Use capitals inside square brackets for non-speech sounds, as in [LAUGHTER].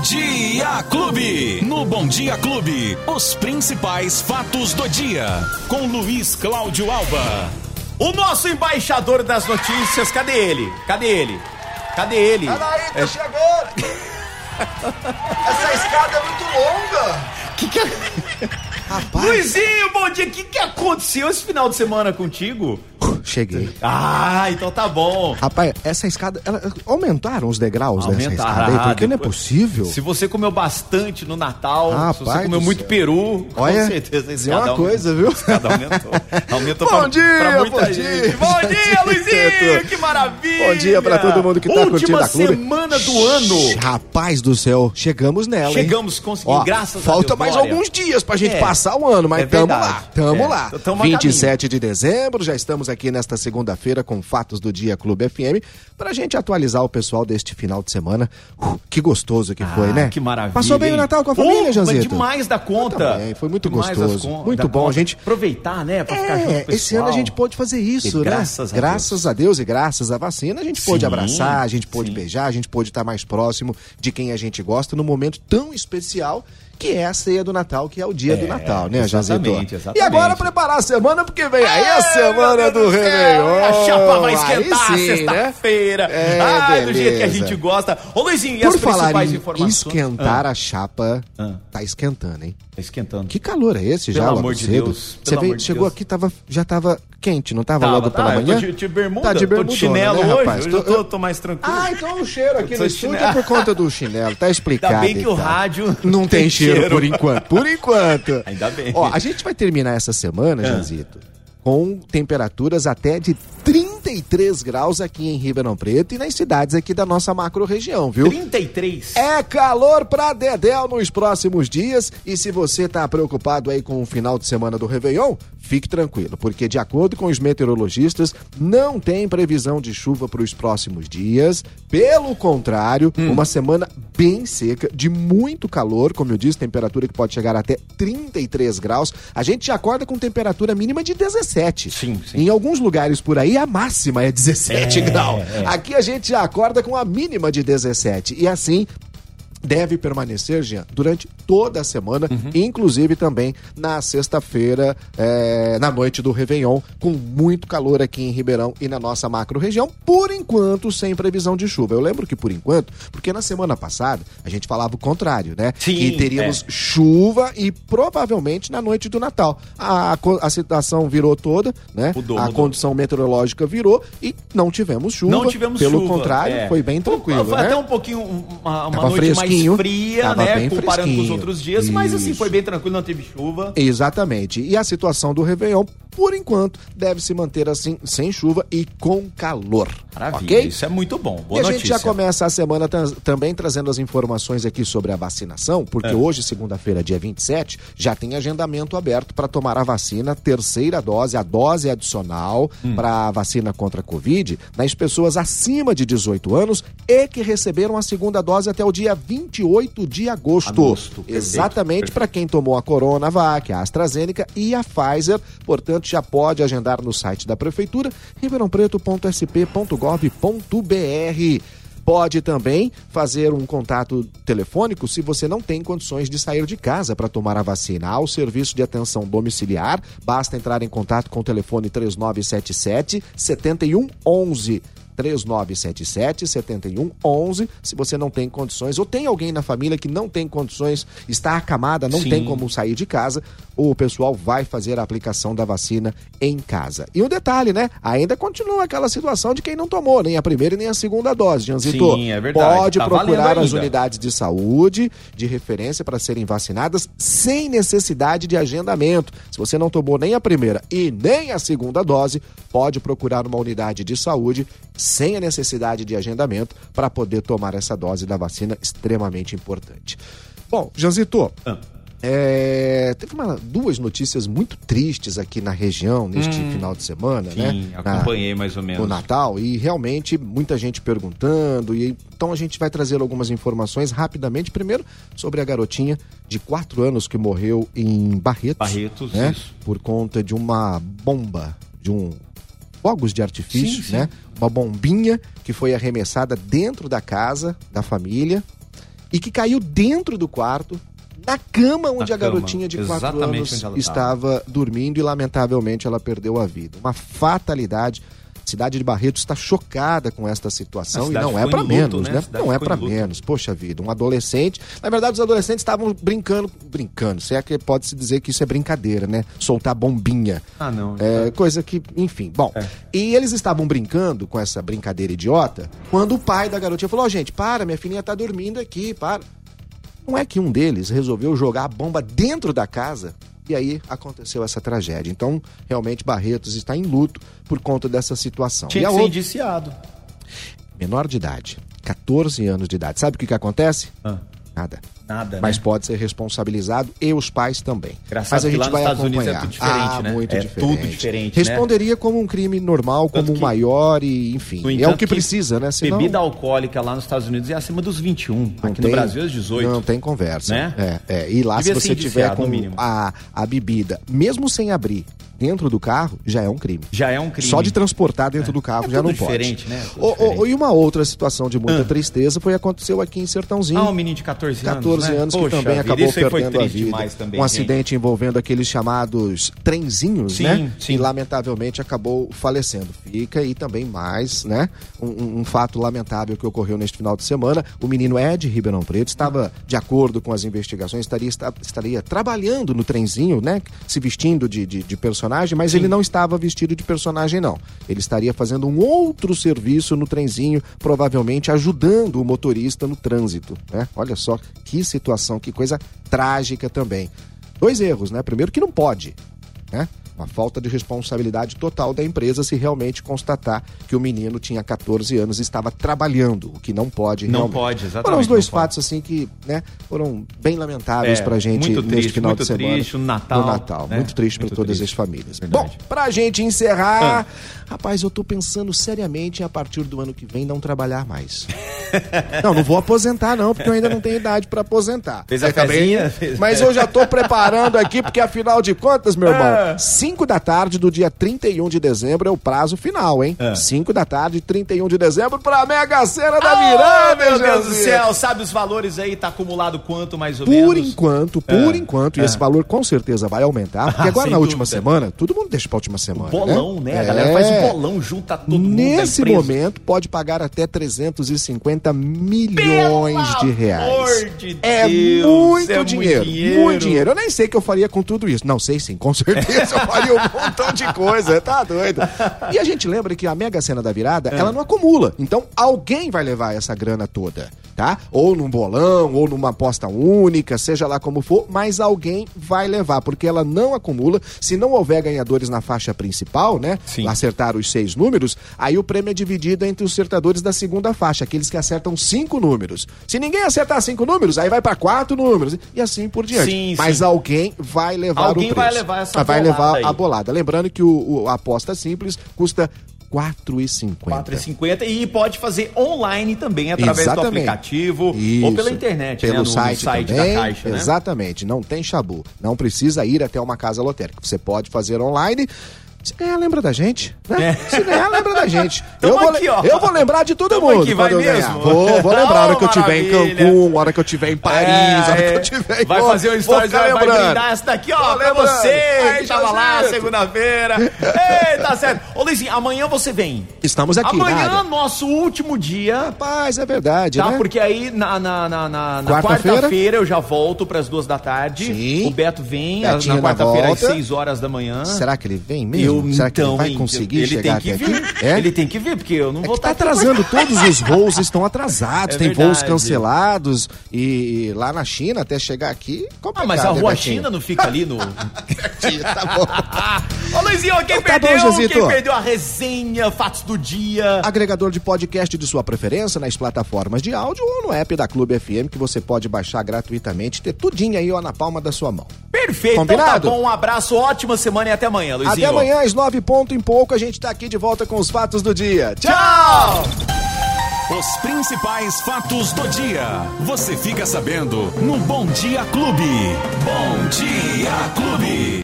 Bom Dia Clube. No Bom Dia Clube, os principais fatos do dia. Com Luiz Cláudio Alba. O nosso embaixador das notícias, cadê ele? Cadê ele? Cadê ele? Peraí, tô É- chegando! [LAUGHS] Essa escada é muito longa! Que que é- Rapaz, Luizinho, bom dia. O que, que aconteceu esse final de semana contigo? Cheguei. Ah, então tá bom. Rapaz, essa escada. ela- aumentaram os degraus dessa Aumentaram. escada aí, porque não é Depois- possível. Se você comeu bastante no Natal, se você comeu muito céu. peru, Olha, com certeza esse é uma coisa, viu? Cada aumentou. [LAUGHS] Aumentou Bom pra, dia, pra muita bom gente. dia. Bom dia, [LAUGHS] Luizinho! Que maravilha! Bom dia pra todo mundo que tá Última curtindo a clube. semana do ano. Rapaz do céu, chegamos nela, hein? Chegamos, conseguimos, Ó, graças a Falta mais alguns dias pra gente É, passar o ano, mas é tamo lá, tamo É, lá. tamo a 27 de dezembro, já estamos aqui nesta segunda-feira com Fatos do Dia Clube FM, pra gente atualizar o pessoal deste final de semana. Uh, que gostoso que foi, Ah, né? Que maravilha. Passou bem o hein? Natal com a Oh, família, mas Janzito? demais da conta. também, foi muito Demais gostoso, con- muito bom, conta. a gente- Aproveitar, né, pra ficar junto É, o esse ano a gente pôde fazer isso, E né? graças a graças a Deus e graças à vacina, a gente pôde abraçar, a gente pôde sim. beijar, a gente pôde estar mais próximo de quem a gente gosta num momento tão especial que é a ceia do Natal, que é o dia do Natal, né, Jazito? exatamente, exatamente. E agora preparar a semana, porque vem aí a semana do A chapa vai esquentar né? sexta-feira. É, Ai, do jeito que a gente gosta. Ô, Luizinho, e Por as falar principais em informações? esquentar Ah, a chapa, Ah. tá esquentando, hein? tá esquentando. Que calor é esse já, Pelo logo amor de cedo? Deus, Você veio, de chegou Deus. aqui, tava, já tava quente, não tava, Tava, logo pela eu tô manhã? de- de bermuda, tá de tô de bermudona, chinelo né, hoje, rapaz? hoje eu Tô- tô- tô mais tranquilo. Ah, então o cheiro aqui [LAUGHS] Eu no estúdio é por conta do chinelo, tá explicado. [LAUGHS] Ainda bem que o então. rádio [LAUGHS] Não tem cheiro, por enquanto. Por enquanto. Ainda bem. Ó, a gente vai terminar essa semana, Ah. Janzito, com temperaturas até de 33 graus aqui em Ribeirão Preto e nas cidades aqui da nossa macro região, viu? 33. É calor pra Dedéu nos próximos dias. E se você tá preocupado aí com o final de semana do Réveillon, fique tranquilo, porque de acordo com os meteorologistas, não tem previsão de chuva para os próximos dias. Pelo contrário, Hum. uma semana bem seca, de muito calor, como eu disse, temperatura que pode chegar até 33 graus. A gente já acorda com temperatura mínima de 17. Sim, sim. Em alguns lugares por aí, a máxima é 17 É, graus. é. Aqui a gente já acorda com a mínima de 17. E assim deve permanecer, Jean, durante toda a semana, Uhum. inclusive também na sexta-feira, é, na noite do Réveillon, com muito calor aqui em Ribeirão e na nossa macro região, por enquanto sem previsão de chuva. Eu lembro que por enquanto, porque na semana passada a gente falava o contrário, né? Sim, que teríamos é. chuva e provavelmente na noite do Natal. A, a situação virou toda, né? Mudou, a mudou. condição meteorológica virou e não tivemos chuva. Não tivemos Pelo chuva. contrário, é. foi bem tranquilo, Foi né? até um pouquinho, um- uma, uma noite mais fresquinho. fria, Tava né? bem Comparando com os fresquinho. outros dias. Mas assim, Isso. foi bem tranquilo, não teve chuva. Exatamente. E a situação do Réveillon, por enquanto, deve se manter assim, sem chuva e com calor. Maravilha, ok? isso é muito bom. E Boa a notícia. gente já começa a semana também trazendo as informações aqui sobre a vacinação, porque É. hoje, segunda-feira, dia 27, já tem agendamento aberto para tomar a vacina, terceira dose, a dose adicional Hum. para a vacina contra a Covid, nas pessoas acima de 18 anos e que receberam a segunda dose até o dia 28 de agosto. Agosto, perfeito, Exatamente para quem tomou a Coronavac, a AstraZeneca e a Pfizer. Portanto, já pode agendar no site da Prefeitura, ribeirãopreto.sp.gov.br. Pode também fazer um contato telefônico se você não tem condições de sair de casa para tomar a vacina. Há o serviço de atenção domiciliar, basta entrar em contato com o telefone 3977 7111. 3977 7111. Se você não tem condições, ou tem alguém na família que não tem condições, está acamada, não Sim. tem como sair de casa, o pessoal vai fazer a aplicação da vacina em casa. E um detalhe, né? Ainda continua aquela situação de quem não tomou nem a primeira e nem a segunda dose, Janzito. Sim, é verdade. Pode Tá procurar as unidades de saúde de referência para serem vacinadas sem necessidade de agendamento. Se você não tomou nem a primeira e nem a segunda dose, pode procurar uma unidade de saúde sem a necessidade de agendamento para poder tomar essa dose da vacina extremamente importante. Bom, Janzito, Ah. é, teve uma- duas notícias muito tristes aqui na região neste final de semana, né? Sim, Na- acompanhei mais ou menos. no Natal e realmente muita gente perguntando e então a gente vai trazer algumas informações rapidamente. Primeiro sobre a garotinha de quatro anos que morreu em Barretos, Barretos, né? isso. Por conta de uma bomba, de um fogos de artifício, Sim, sim. né? Uma bombinha que foi arremessada dentro da casa da família e que caiu dentro do quarto, na cama onde Na a cama, garotinha de 4 exatamente anos estava dormindo e lamentavelmente ela perdeu a vida. Uma fatalidade. Cidade de Barretos está chocada com esta situação e não é para menos, né? né? Não é para menos. Poxa vida, um adolescente. Na verdade, os adolescentes estavam brincando, brincando. Se é que pode se dizer que isso é brincadeira, né? Soltar bombinha. Ah, não. É, coisa que, enfim, bom. É. E eles estavam brincando com essa brincadeira idiota quando o pai da garotinha falou: Ó, gente, para, minha filhinha tá dormindo aqui, para. Não é que um deles resolveu jogar a bomba dentro da casa e aí aconteceu essa tragédia. Então, realmente, Barretos está em luto por conta dessa situação. Tinha e que ser outra, indiciado. menor de idade, 14 anos de idade. Sabe o que, que acontece? Ah, Nada. Nada, Mas né? pode ser responsabilizado e os pais também. Engraçado Mas a que gente vai Estados é acompanhar. tudo diferente, ah, né? muito É diferente. tudo diferente, né? Responderia como um crime normal, Tanto como um que- maior e, enfim. No é o que, precisa, né? Senão, Bebida alcoólica lá nos Estados Unidos é acima dos 21. não Aqui tem- no Brasil é 18. Não tem conversa. Né? É, é. E lá, Devia se você tiver com a, a bebida, mesmo sem abrir, dentro do carro, já é um crime. Já é um crime. Só de transportar dentro do carro É já não diferente, pode. né? Ô, ô, diferente. e uma outra situação de muita Ah. tristeza foi aconteceu aqui em Sertãozinho. Ah, um menino de 14 anos. 14 né? anos que Poxa também vida, acabou aí perdendo a vida. também, um gente. acidente envolvendo aqueles chamados trenzinhos, Sim, né? sim. E lamentavelmente acabou falecendo. Fica e também mais, né? Um, um- fato lamentável que ocorreu neste final de semana. O menino Ed Ribeirão Preto estava, de acordo com as investigações, estaria, esta- estaria trabalhando no trenzinho, né? Se vestindo de, de, de personagem, mas ele não estava vestido de personagem, não. Ele estaria fazendo um outro serviço no trenzinho, provavelmente ajudando o motorista no trânsito, né? Olha só que situação, que coisa trágica também. Dois erros, né? Primeiro que não pode, né? Uma falta de responsabilidade total da empresa se realmente constatar que o menino tinha 14 anos e estava trabalhando, o que não pode Não realmente. pode, exatamente, Foram os dois não pode. fatos assim que, né, foram bem lamentáveis É, pra gente muito neste triste, final muito de semana. triste, no Natal, No Natal, né? muito triste para todas triste. as famílias. Verdade. Bom, pra gente encerrar, rapaz, eu tô pensando seriamente em a partir do ano que vem não trabalhar mais. [LAUGHS] [LAUGHS] não, não vou aposentar não, porque eu ainda não tenho idade pra aposentar. Fez a Acabei-? Fez- Mas eu já tô preparando aqui, porque afinal de contas, meu irmão, Ah. 5 da tarde do dia 31 de dezembro é o prazo final, hein? Ah. 5 da tarde, 31 de dezembro, pra Mega Sena da Ah, Miranda, meu Deus do céu, sabe os valores aí? Tá acumulado quanto mais ou Por menos? enquanto, por enquanto, e esse valor com certeza vai aumentar, porque Ah, agora na última dúvida. semana, todo mundo deixa pra última semana. Bolão, né? A É. galera faz um bolão, junta todo mundo Nesse momento, pode pagar até 350 milhões de Pelo reais. amor de é Deus, muito é muito dinheiro, dinheiro. muito dinheiro. Eu nem sei o que eu faria com tudo isso. Não sei sim, com certeza eu faria um [LAUGHS] montão de coisa, tá doido. E a gente lembra que a Mega Sena da Virada, É. ela não acumula. Então, alguém vai levar essa grana toda, tá? Ou num bolão, ou numa aposta única, seja lá como for, mas alguém vai levar, porque ela não acumula. Se não houver ganhadores na faixa principal, né? Sim. Acertar os seis números, aí o prêmio é dividido entre os acertadores da segunda faixa, aqueles que acertam cinco números. Se ninguém acertar cinco números, aí vai pra quatro números e assim por diante. Sim, Mas sim. alguém vai levar Alguém o preço. vai levar essa Vai bolada levar aí. a bolada. Lembrando que o, o- a aposta simples custa 4,50. 4,50 e pode fazer online também através do Exatamente. aplicativo ou Isso. pela internet, Pelo né? No, no site, site também, da Caixa, né? Exatamente, não tem chabu. Não precisa ir até uma casa lotérica. Você pode fazer online. Se ganhar, lembra da gente. Né? É. Se ganhar, lembra da gente. [LAUGHS] Eu, vou, aqui, eu vou lembrar de todo Tamo mundo aqui, vai mesmo? Vou, vou lembrar a hora que eu [LAUGHS] estiver em. Cancún, a hora que eu estiver em Paris, a hora que eu estiver em... Vai fazer um stories, vai, brindar essa daqui, ó, Vou pra lembrando. você Aí, que tava lá Josito. segunda-feira. [LAUGHS] Ei, tá certo. Ô, Luizinho, amanhã você vem. Estamos aqui, Amanhã, nada. nosso último dia. Rapaz, é verdade, Tá, né? porque aí na, na, na, na- Quarta-feira? quarta-feira eu já volto pras duas da tarde. Sim. O Beto vem Betinho na quarta-feira às seis horas da manhã. Será que ele vem mesmo? Eu, Será que então, ele vai hein, conseguir ele chegar tem até que aqui? vir. É? Ele tem que vir, porque eu não É vou que tá estar aqui atrasando, todos os voos estão atrasados, [LAUGHS] É tem voos verdade. cancelados e lá na China até chegar aqui, Ah, mas a né, Rua? China não fica ali no. [LAUGHS] tá bom. [LAUGHS] Ô Luizinho, quem Então tá bom, perdeu? Josito. quem perdeu a resenha, fatos do dia. Agregador de podcast de sua preferência nas plataformas de áudio ou no app da Clube FM que você pode baixar gratuitamente e ter tudinho aí ó, na palma da sua mão. Perfeito, Combinado? então tá bom. Um abraço, ótima semana e até amanhã, Luizinho. Até amanhã às nove ponto em pouco a gente tá aqui de volta com os fatos do dia. Tchau! Os principais fatos do dia. Você fica sabendo no Bom Dia Clube. Bom Dia Clube.